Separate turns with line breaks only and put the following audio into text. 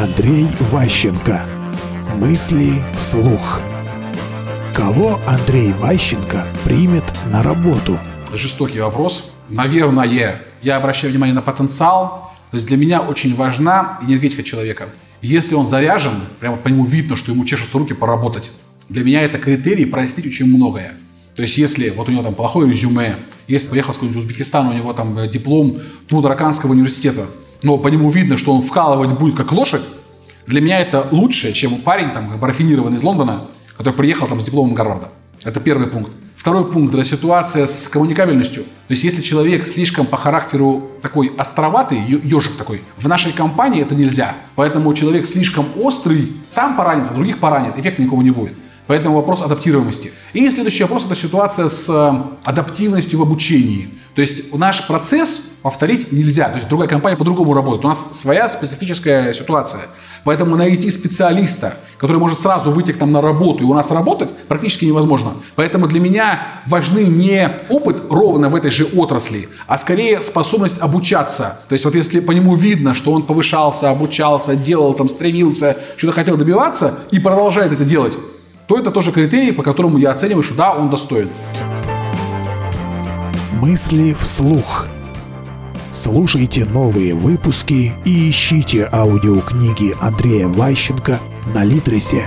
Андрей Ващенко. Мысли вслух. Кого Андрей Ващенко примет на работу?
Жестокий вопрос. Наверное, я обращаю внимание на потенциал. То есть для меня очень важна энергетика человека. Если он заряжен, прямо по нему видно, что ему чешутся руки поработать. Для меня это критерий простить очень многое. То есть если вот у него там плохое резюме, если приехал с какого-нибудь Узбекистана, у него там э, диплом Тудораканского университета, но по нему видно, что он вкалывать будет как лошадь, для меня это лучше, чем парень там рафинированный из Лондона, который приехал там с дипломом Гарварда. Это первый пункт. Второй пункт – это ситуация с коммуникабельностью. То есть, если человек слишком по характеру такой островатый, ежик такой, в нашей компании это нельзя. Поэтому человек слишком острый, сам поранится, других поранит, эффекта никого не будет. Поэтому вопрос адаптируемости. И следующий вопрос – это ситуация с э, адаптивностью в обучении. То есть наш процесс повторить нельзя. То есть другая компания по-другому работает. У нас своя специфическая ситуация. Поэтому найти специалиста, который может сразу выйти к нам на работу и у нас работать, практически невозможно. Поэтому для меня важны не опыт ровно в этой же отрасли, а скорее способность обучаться. То есть вот если по нему видно, что он повышался, обучался, делал, там, стремился, что-то хотел добиваться и продолжает это делать, то это тоже критерий, по которому я оцениваю, что да, он достоин.
Мысли вслух. Слушайте новые выпуски и ищите аудиокниги Андрея Ващенко на Литресе.